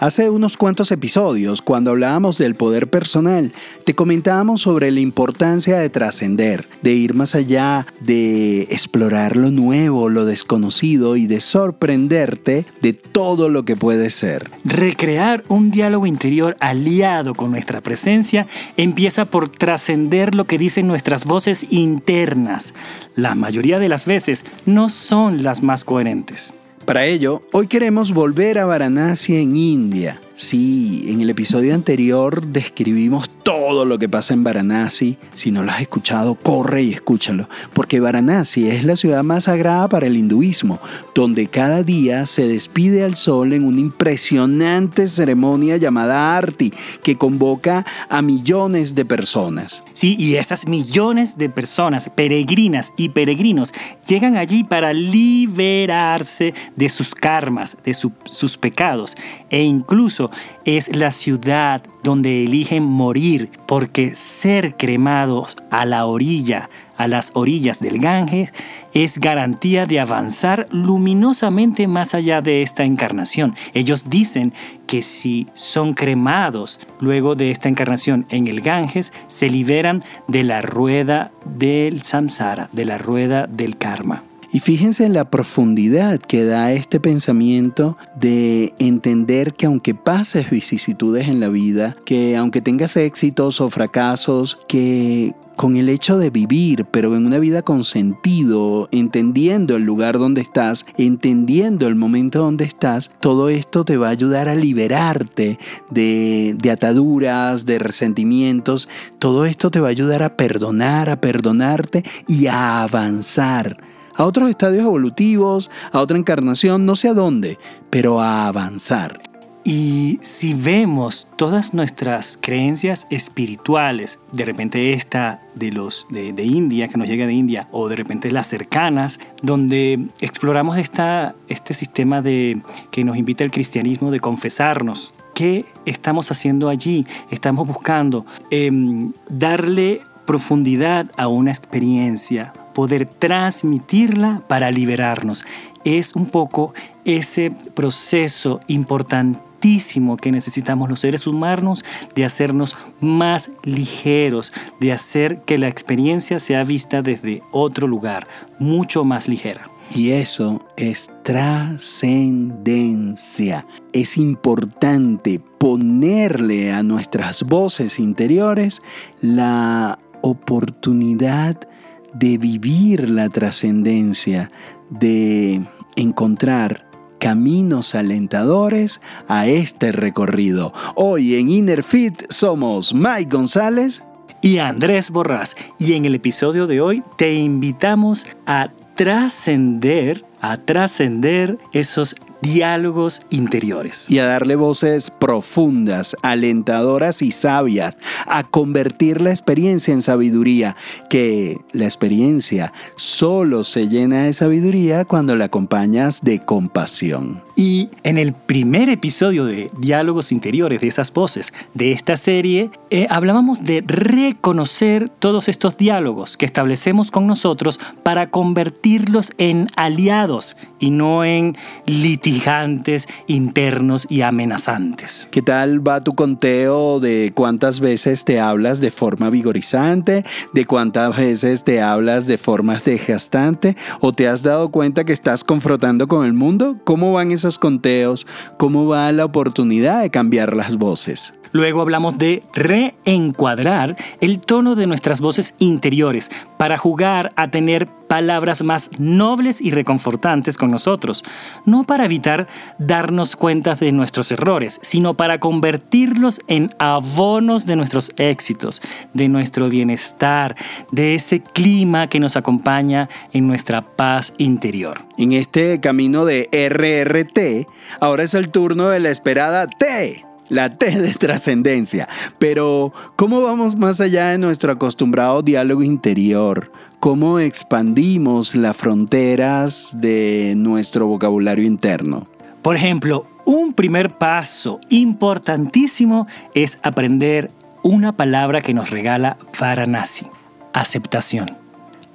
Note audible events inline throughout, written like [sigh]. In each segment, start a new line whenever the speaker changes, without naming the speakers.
Hace unos cuantos episodios, cuando hablábamos del poder personal, te comentábamos sobre la importancia de trascender, de ir más allá, de explorar lo nuevo, lo desconocido y de sorprenderte de todo lo que puede ser.
Recrear un diálogo interior aliado con nuestra presencia empieza por trascender lo que dicen nuestras voces internas. La mayoría de las veces no son las más coherentes.
Para ello, hoy queremos volver a Varanasi en India. Sí, en el episodio anterior describimos todo lo que pasa en Varanasi. Si no lo has escuchado, corre y escúchalo, porque Varanasi es la ciudad más sagrada para el hinduismo, donde cada día se despide al sol en una impresionante ceremonia llamada Arti, que convoca a millones de personas.
Sí, y esas millones de personas, peregrinas y peregrinos, llegan allí para liberarse de sus karmas, de sus pecados, e incluso es la ciudad donde eligen morir, porque ser cremados a la orilla, a las orillas del Ganges, es garantía de avanzar luminosamente más allá de esta encarnación. Ellos dicen que si son cremados luego de esta encarnación en el Ganges, se liberan de la rueda del samsara, de la rueda del karma.
Y fíjense en la profundidad que da este pensamiento de entender que aunque pases vicisitudes en la vida, que aunque tengas éxitos o fracasos, que con el hecho de vivir, pero en una vida con sentido, entendiendo el lugar donde estás, entendiendo el momento donde estás, todo esto te va a ayudar a liberarte de, de, ataduras, de resentimientos, todo esto te va a ayudar a perdonar, a perdonarte y a avanzar a otros estadios evolutivos, a otra encarnación, no sé a dónde, pero a avanzar.
Y si vemos todas nuestras creencias espirituales, de repente esta de los de, India, que nos llega de India, o de repente las cercanas, donde exploramos esta, este sistema de, que nos invita el cristianismo de confesarnos. ¿Qué estamos haciendo allí? Estamos buscando em, darle profundidad a una experiencia, poder transmitirla para liberarnos. Es un poco ese proceso importantísimo que necesitamos los seres humanos de hacernos más ligeros, de hacer que la experiencia sea vista desde otro lugar, mucho más ligera.
Y eso es trascendencia. Es importante ponerle a nuestras voces interiores la oportunidad de vivir la trascendencia, de encontrar caminos alentadores a este recorrido. Hoy en Innerfit somos Mike González
y Andrés Borrás y en el episodio de hoy te invitamos a trascender, a trascender esos diálogos interiores.
Y a darle voces profundas, alentadoras y sabias, a convertir la experiencia en sabiduría, que la experiencia solo se llena de sabiduría cuando la acompañas de compasión.
Y en el primer episodio de Diálogos Interiores, de esas voces de esta serie, eh, hablábamos de reconocer todos estos diálogos que establecemos con nosotros para convertirlos en aliados y no en litigantes internos y amenazantes.
¿Qué tal va tu conteo de cuántas veces te hablas de forma vigorizante, de cuántas veces te hablas de forma desgastante o te has dado cuenta que estás confrontando con el mundo? ¿Cómo van esos conteos, cómo va la oportunidad de cambiar las voces.
Luego hablamos de reencuadrar el tono de nuestras voces interiores para jugar a tener palabras más nobles y reconfortantes con nosotros, no para evitar darnos cuenta de nuestros errores, sino para convertirlos en abonos de nuestros éxitos, de nuestro bienestar, de ese clima que nos acompaña en nuestra paz interior.
En este camino de RRT, ahora es el turno de la esperada T la T de trascendencia. Pero, ¿cómo vamos más allá de nuestro acostumbrado diálogo interior? ¿Cómo expandimos las fronteras de nuestro vocabulario interno?
Por ejemplo, un primer paso importantísimo es aprender una palabra que nos regala Varanasi. Aceptación.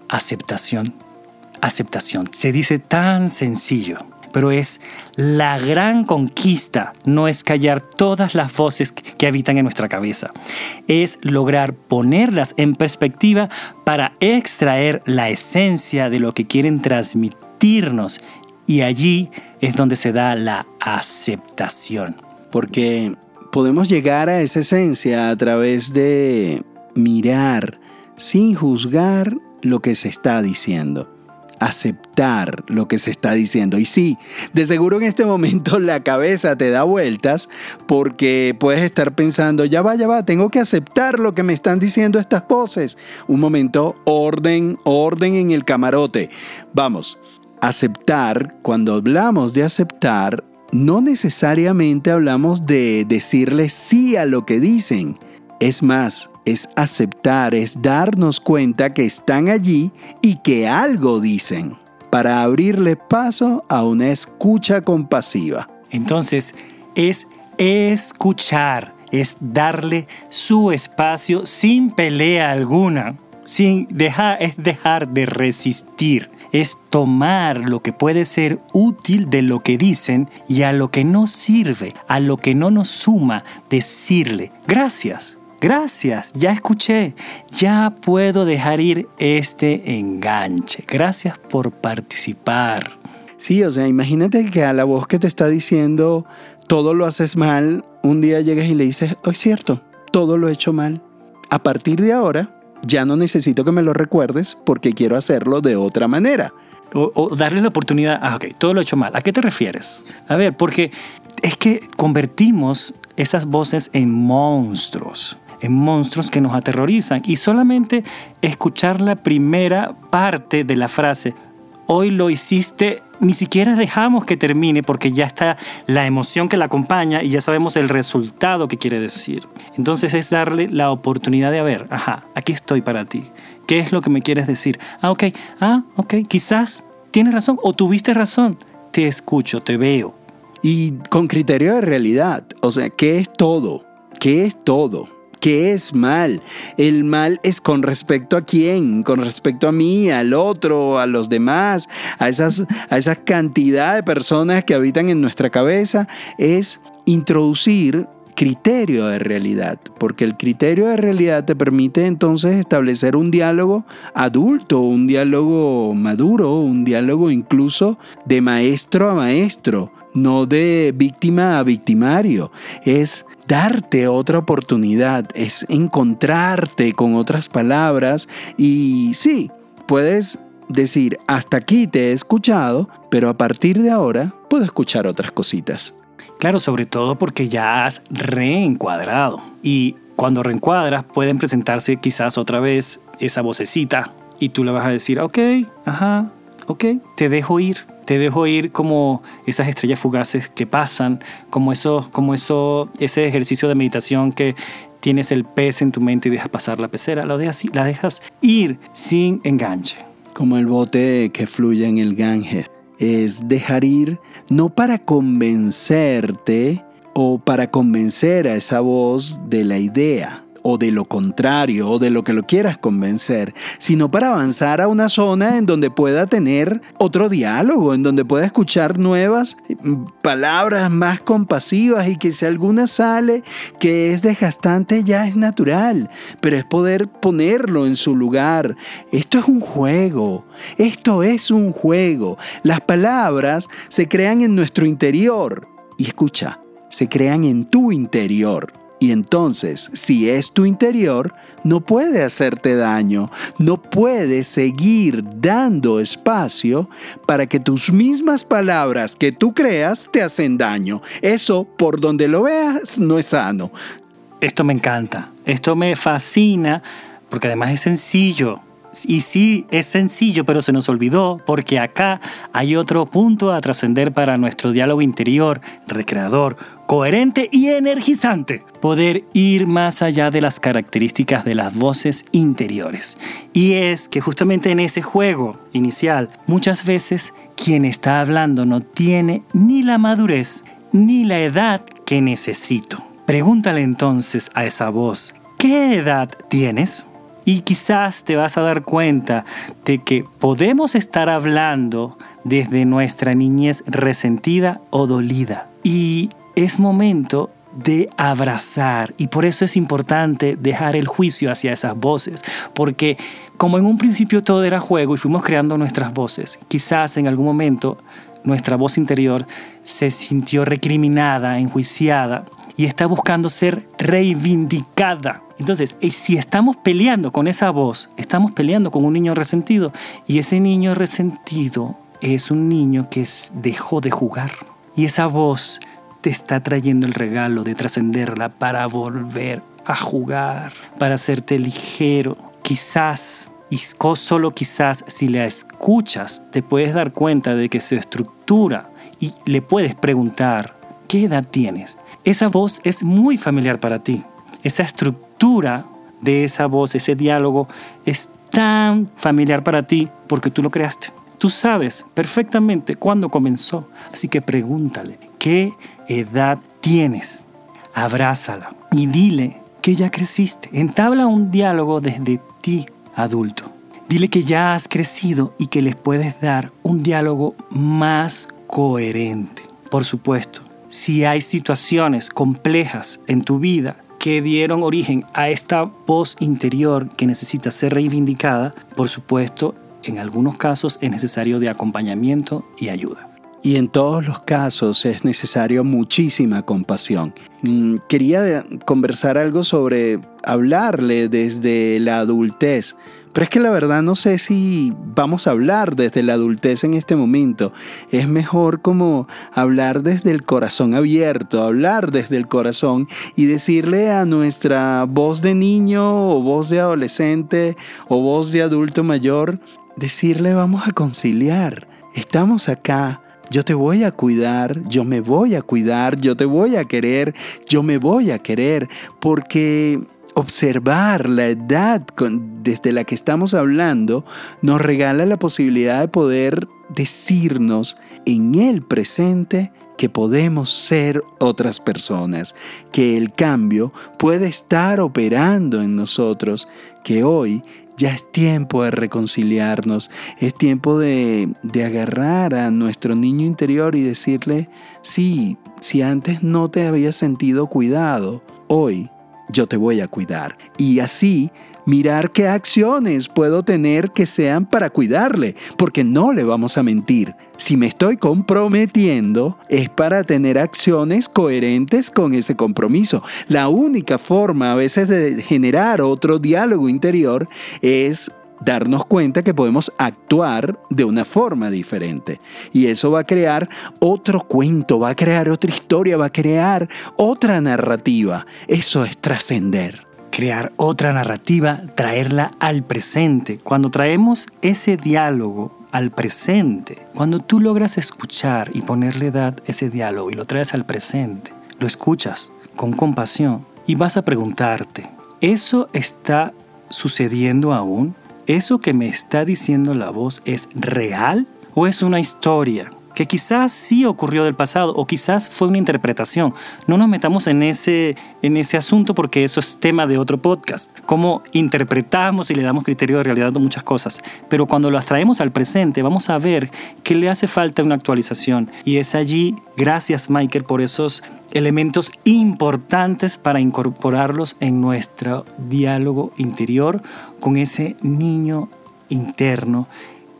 Aceptación. Aceptación. Se dice tan sencillo pero es la gran conquista, no es callar todas las voces que habitan en nuestra cabeza, es lograr ponerlas en perspectiva para extraer la esencia de lo que quieren transmitirnos. Y allí es donde se da la aceptación.
Porque podemos llegar a esa esencia a través de mirar sin juzgar lo que se está diciendo aceptar lo que se está diciendo. Y sí, de seguro en este momento la cabeza te da vueltas porque puedes estar pensando, ya va, ya va, tengo que aceptar lo que me están diciendo estas voces. Un momento, orden, orden en el camarote. Vamos, aceptar, cuando hablamos de aceptar, no necesariamente hablamos de decirle sí a lo que dicen. Es más, es aceptar, es darnos cuenta que están allí y que algo dicen, para abrirle paso a una escucha compasiva.
Entonces, es escuchar, es darle su espacio sin pelea alguna, sin dejar, es dejar de resistir, es tomar lo que puede ser útil de lo que dicen y a lo que no sirve, a lo que no nos suma, decirle gracias Gracias, ya escuché, ya puedo dejar ir este enganche. Gracias por participar.
Sí, o sea, imagínate que a la voz que te está diciendo todo lo haces mal, un día llegas y le dices, oh, es cierto, todo lo he hecho mal. A partir de ahora, ya no necesito que me lo recuerdes porque quiero hacerlo de otra manera.
O, darle la oportunidad, ah, ok, todo lo he hecho mal. ¿A qué te refieres? A ver, porque es que convertimos esas voces en monstruos en monstruos que nos aterrorizan. Y solamente escuchar la primera parte de la frase, hoy lo hiciste, ni siquiera dejamos que termine porque ya está la emoción que la acompaña y ya sabemos el resultado que quiere decir. Entonces es darle la oportunidad de, ver, ajá, aquí estoy para ti. ¿Qué es lo que me quieres decir? Ah, ok, ah, ok, quizás tienes razón o tuviste razón. Te escucho, te veo.
Y con criterio de realidad, o sea, ¿qué es todo? ¿Qué es todo? ¿Qué es mal? El mal es con respecto a quién, con respecto a mí, al otro, a los demás, a esas, a esa cantidad de personas que habitan en nuestra cabeza, es introducir criterio de realidad, porque el criterio de realidad te permite entonces establecer un diálogo adulto, un diálogo maduro, un diálogo incluso de maestro a maestro, no de víctima a victimario. Es darte otra oportunidad, es encontrarte con otras palabras y sí, puedes decir, hasta aquí te he escuchado, pero a partir de ahora puedo escuchar otras cositas.
Claro, sobre todo porque ya has reencuadrado y cuando reencuadras pueden presentarse quizás otra vez esa vocecita y tú le vas a decir, ok, ajá, ok, te dejo ir, te dejo ir como esas estrellas fugaces que pasan, como eso, como eso, ese ejercicio de meditación que tienes el pez en tu mente y dejas pasar la pecera, lo dejas, la dejas ir sin enganche.
Como el bote que fluye en el Ganges. Es dejar ir no para convencerte o para convencer a esa voz de la idea, o de lo contrario o de lo que lo quieras convencer, sino para avanzar a una zona en donde pueda tener otro diálogo, en donde pueda escuchar nuevas mm, palabras más compasivas y que si alguna sale que es desgastante ya es natural, pero es poder ponerlo en su lugar. Esto es un juego, esto es un juego. Las palabras se crean en nuestro interior y escucha, se crean en tu interior. Y entonces, si es tu interior, no puede hacerte daño, no puede seguir dando espacio para que tus mismas palabras que tú creas te hacen daño. Eso, por donde lo veas, no es sano.
Esto me encanta, esto me fascina, porque además es sencillo. Y sí, es sencillo, pero se nos olvidó porque acá hay otro punto a trascender para nuestro diálogo interior, recreador, coherente y energizante. Poder ir más allá de las características de las voces interiores. Y es que justamente en ese juego inicial, muchas veces quien está hablando no tiene ni la madurez ni la edad que necesito. Pregúntale entonces a esa voz, ¿qué edad tienes? Y quizás te vas a dar cuenta de que podemos estar hablando desde nuestra niñez resentida o dolida. Y es momento de abrazar y por eso es importante dejar el juicio hacia esas voces, porque como en un principio todo era juego y fuimos creando nuestras voces, quizás en algún momento nuestra voz interior se sintió recriminada, enjuiciada y está buscando ser reivindicada. Entonces, si estamos peleando con esa voz, estamos peleando con un niño resentido y ese niño resentido es un niño que dejó de jugar y esa voz te está trayendo el regalo de trascenderla para volver a jugar, para hacerte ligero. Quizás, y solo quizás, si la escuchas, te puedes dar cuenta de que su estructura y le puedes preguntar, ¿qué edad tienes? Esa voz es muy familiar para ti. Esa estructura de esa voz, ese diálogo, es tan familiar para ti porque tú lo creaste. Tú sabes perfectamente cuándo comenzó, así que pregúntale, ¿qué edad tienes? Abrázala y dile que ya creciste. Entabla un diálogo desde ti, adulto. Dile que ya has crecido y que les puedes dar un diálogo más coherente. Por supuesto, si hay situaciones complejas en tu vida que dieron origen a esta voz interior que necesita ser reivindicada, por supuesto, en algunos casos es necesario de acompañamiento y ayuda.
Y en todos los casos es necesario muchísima compasión. Mm, quería conversar algo sobre hablarle desde la adultez, pero es que la verdad no sé si vamos a hablar desde la adultez en este momento. Es mejor como hablar desde el corazón abierto, hablar desde el corazón y decirle a nuestra voz de niño o voz de adolescente o voz de adulto mayor, decirle vamos a conciliar, estamos acá, yo te voy a cuidar, yo me voy a cuidar, yo te voy a querer, yo me voy a querer, porque observar la edad desde la que estamos hablando nos regala la posibilidad de poder decirnos en el presente que podemos ser otras personas, que el cambio puede estar operando en nosotros, que hoy ya es tiempo de reconciliarnos, es tiempo de, agarrar a nuestro niño interior y decirle, sí, si antes no te había sentido cuidado, hoy yo te voy a cuidar. Y así mirar qué acciones puedo tener que sean para cuidarle, porque no le vamos a mentir. Si me estoy comprometiendo es para tener acciones coherentes con ese compromiso. La única forma a veces de generar otro diálogo interior es darnos cuenta que podemos actuar de una forma diferente. Y eso va a crear otro cuento, va a crear otra historia, va a crear otra narrativa. Eso es trascender
crear otra narrativa, traerla al presente. Cuando traemos ese diálogo al presente, cuando tú logras escuchar y ponerle edad ese diálogo y lo traes al presente, lo escuchas con compasión y vas a preguntarte, ¿eso está sucediendo aún? ¿Eso que me está diciendo la voz es real o es una historia? Que quizás sí ocurrió del pasado o quizás fue una interpretación. No nos metamos en ese, en ese asunto porque eso es tema de otro podcast. Cómo interpretamos y le damos criterio de realidad a muchas cosas. Pero cuando las traemos al presente vamos a ver que le hace falta una actualización. Y es allí, gracias Michael por esos elementos importantes para incorporarlos en nuestro diálogo interior con ese niño interno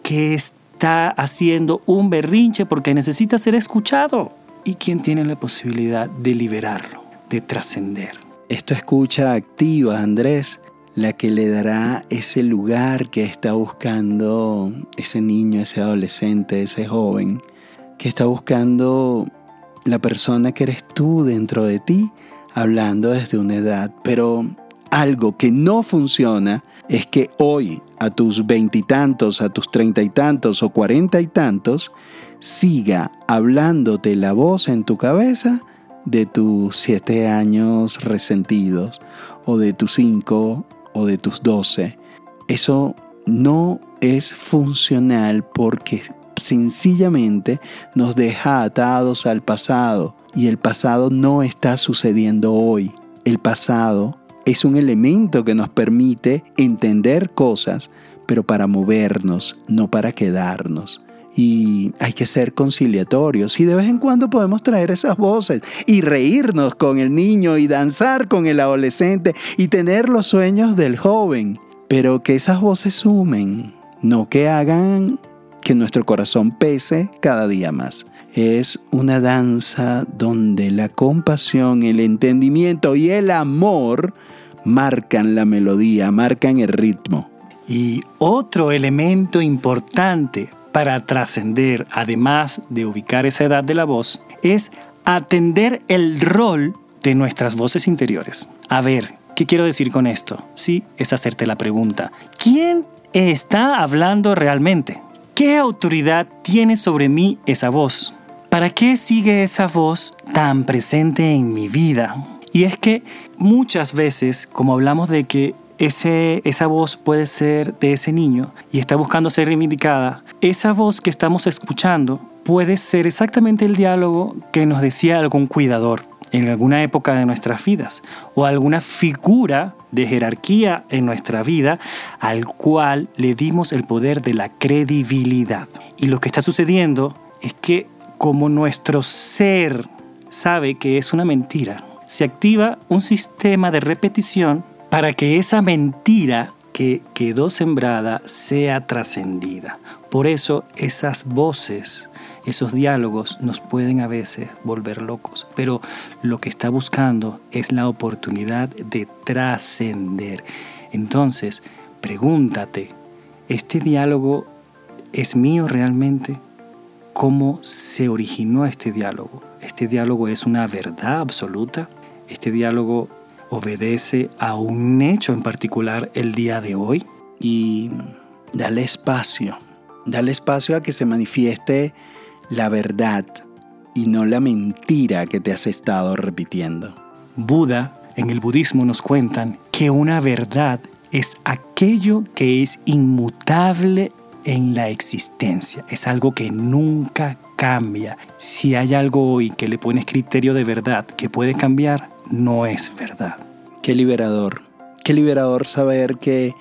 que es está haciendo un berrinche porque necesita ser escuchado. ¿Y quién tiene la posibilidad de liberarlo, de trascender?
Esto escucha activa, Andrés, la que le dará ese lugar que está buscando ese niño, ese adolescente, ese joven, que está buscando la persona que eres tú dentro de ti, hablando desde una edad, pero algo que no funciona es que hoy, a tus veintitantos, a tus treinta y tantos o cuarenta y tantos, siga hablándote la voz en tu cabeza de tus siete años resentidos o de tus cinco o de tus doce. Eso no es funcional porque sencillamente nos deja atados al pasado y el pasado no está sucediendo hoy. El pasado es un elemento que nos permite entender cosas, pero para movernos, no para quedarnos. Y hay que ser conciliatorios. Y de vez en cuando podemos traer esas voces y reírnos con el niño y danzar con el adolescente y tener los sueños del joven, pero que esas voces sumen, no que hagan que nuestro corazón pese cada día más. Es una danza donde la compasión, el entendimiento y el amor marcan la melodía, marcan el ritmo.
Y otro elemento importante para trascender, además de ubicar esa edad de la voz, es atender el rol de nuestras voces interiores. A ver, ¿qué quiero decir con esto? Sí, es hacerte la pregunta. ¿Quién está hablando realmente? ¿Qué autoridad tiene sobre mí esa voz? ¿Para qué sigue esa voz tan presente en mi vida? Y es que muchas veces, como hablamos de que ese, esa voz puede ser de ese niño y está buscando ser reivindicada, esa voz que estamos escuchando puede ser exactamente el diálogo que nos decía algún cuidador en alguna época de nuestras vidas o alguna figura de jerarquía en nuestra vida al cual le dimos el poder de la credibilidad. Y lo que está sucediendo es que como nuestro ser sabe que es una mentira, se activa un sistema de repetición para que esa mentira que quedó sembrada sea trascendida. Por eso esas voces, esos diálogos nos pueden a veces volver locos, pero lo que está buscando es la oportunidad de trascender. Entonces, pregúntate, ¿este diálogo es mío realmente? ¿Cómo se originó este diálogo? ¿Este diálogo es una verdad absoluta? ¿Este diálogo obedece a un hecho en particular el día de hoy?
Y dale espacio, dale espacio a que se manifieste la verdad y no la mentira que te has estado repitiendo.
Buda, en el budismo nos cuentan que una verdad es aquello que es inmutable en la existencia, es algo que nunca cambia. Si hay algo hoy que le pones criterio de verdad que puede cambiar, no es verdad.
Qué liberador. Qué liberador saber que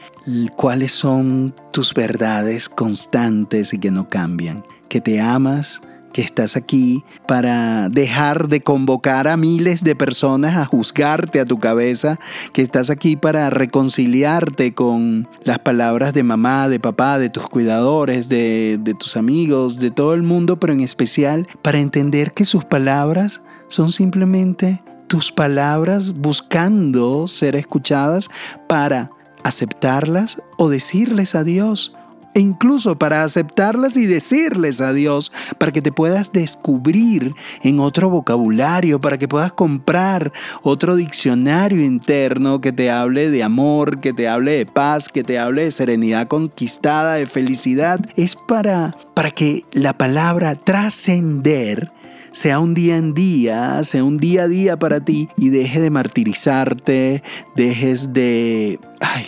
cuáles son tus verdades constantes y que no cambian. Que te amas, que estás aquí para dejar de convocar a miles de personas a juzgarte a tu cabeza, que estás aquí para reconciliarte con las palabras de mamá, de papá, de tus cuidadores, de, de tus amigos, de todo el mundo, pero en especial para entender que sus palabras son simplemente tus palabras buscando ser escuchadas para aceptarlas o decirles a Dios. E incluso para aceptarlas y decirles a Dios, para que te puedas descubrir en otro vocabulario, para que puedas comprar otro diccionario interno que te hable de amor, que te hable de paz, que te hable de serenidad conquistada, de felicidad. Es para, para que la palabra trascender sea un día en día, sea un día a día para ti y deje de martirizarte, dejes de... Ay,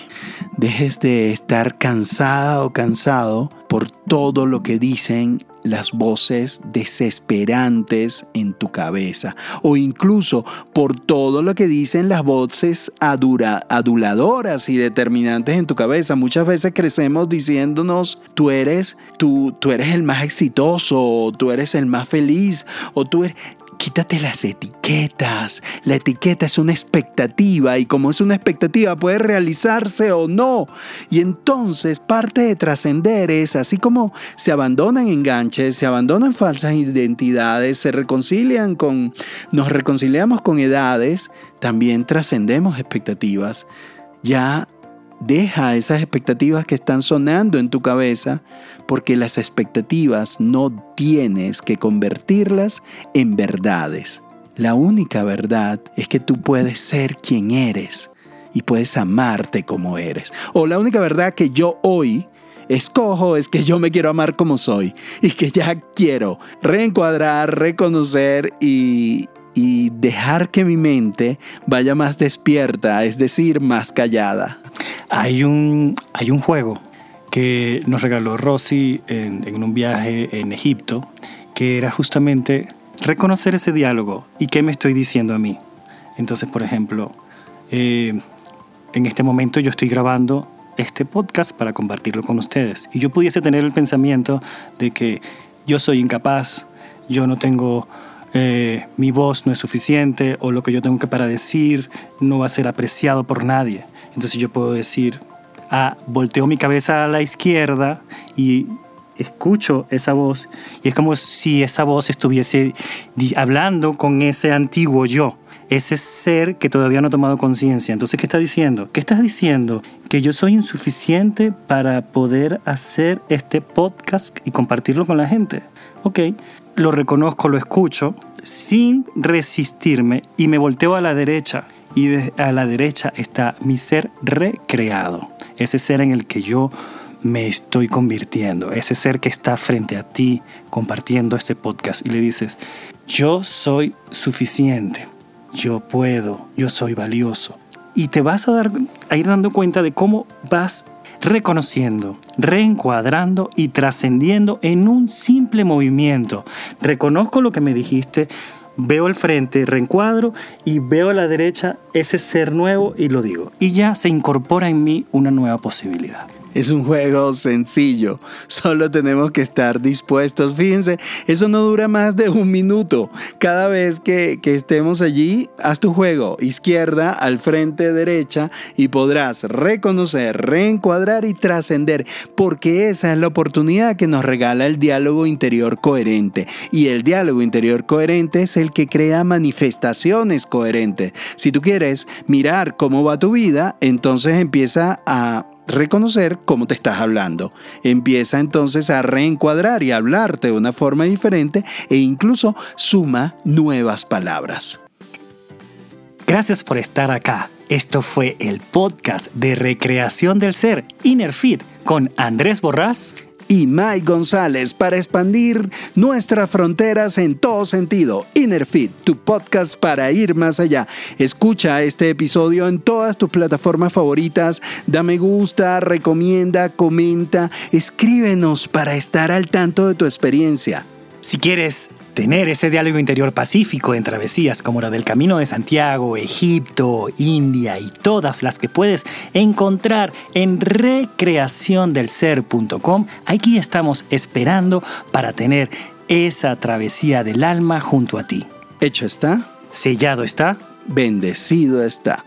dejes de estar cansada o cansado por todo lo que dicen las voces desesperantes en tu cabeza o incluso por todo lo que dicen las voces aduladoras y determinantes en tu cabeza. Muchas veces crecemos diciéndonos, tú eres, tú, tú eres el más exitoso, o tú eres el más feliz, o tú eres... Quítate las etiquetas. La etiqueta es una expectativa y como es una expectativa puede realizarse o no. Y entonces parte de trascender es así como se abandonan enganches, se abandonan falsas identidades, se reconcilian con, nos reconciliamos con edades, también trascendemos expectativas. Ya Deja esas expectativas que están sonando en tu cabeza, porque las expectativas no tienes que convertirlas en verdades. La única verdad es que tú puedes ser quien eres y puedes amarte como eres. O la única verdad que yo hoy escojo es que yo me quiero amar como soy y que ya quiero reencuadrar, reconocer y, y dejar que mi mente vaya más despierta, es decir, más callada.
Hay un, hay un juego que nos regaló Rosy en, un viaje en Egipto, que era justamente reconocer ese diálogo y qué me estoy diciendo a mí. Entonces, por ejemplo, eh, en este momento yo estoy grabando este podcast para compartirlo con ustedes. Y yo pudiese tener el pensamiento de que yo soy incapaz, yo no tengo, eh, mi voz no es suficiente o lo que yo tengo que para decir no va a ser apreciado por nadie. Entonces yo puedo decir, ah, volteo mi cabeza a la izquierda y escucho esa voz y es como si esa voz estuviese hablando con ese antiguo yo ese ser que todavía no ha tomado conciencia. Entonces, ¿qué está diciendo? ¿Qué estás diciendo? Que yo soy insuficiente para poder hacer este podcast y compartirlo con la gente. Ok, lo reconozco, lo escucho, sin resistirme y me volteo a la derecha. Y a la derecha está mi ser recreado, ese ser en el que yo me estoy convirtiendo, ese ser que está frente a ti compartiendo este podcast y le dices, yo soy suficiente yo puedo, yo soy valioso. Y te vas a, dar, a ir dando cuenta de cómo vas reconociendo, reencuadrando y trascendiendo en un simple movimiento. Reconozco lo que me dijiste, veo el frente, reencuadro y veo a la derecha ese ser nuevo y lo digo. Y ya se incorpora en mí una nueva posibilidad.
Es un juego sencillo, [laughs] solo tenemos que estar dispuestos. Fíjense, eso no dura más de un minuto. Cada vez que, estemos allí, haz tu juego, izquierda, al frente, derecha, y podrás reconocer, reencuadrar y trascender, porque esa es la oportunidad que nos regala el diálogo interior coherente. Y el diálogo interior coherente es el que crea manifestaciones coherentes. Si tú quieres mirar cómo va tu vida, entonces empieza a reconocer cómo te estás hablando. Empieza entonces a reencuadrar y hablarte de una forma diferente e incluso suma nuevas palabras.
Gracias por estar acá. Esto fue el podcast de recreación del ser Inner Fit con Andrés Borrás
y Mike González para expandir nuestras fronteras en todo sentido. Innerfit, tu podcast para ir más allá. Escucha este episodio en todas tus plataformas favoritas. Da me gusta, recomienda, comenta, escríbenos para estar al tanto de tu experiencia.
Si quieres tener ese diálogo interior pacífico en travesías como la del Camino de Santiago, Egipto, India y todas las que puedes encontrar en recreaciondelser.com, aquí estamos esperando para tener esa travesía del alma junto a ti.
Hecho está.
Sellado está.
Bendecido está.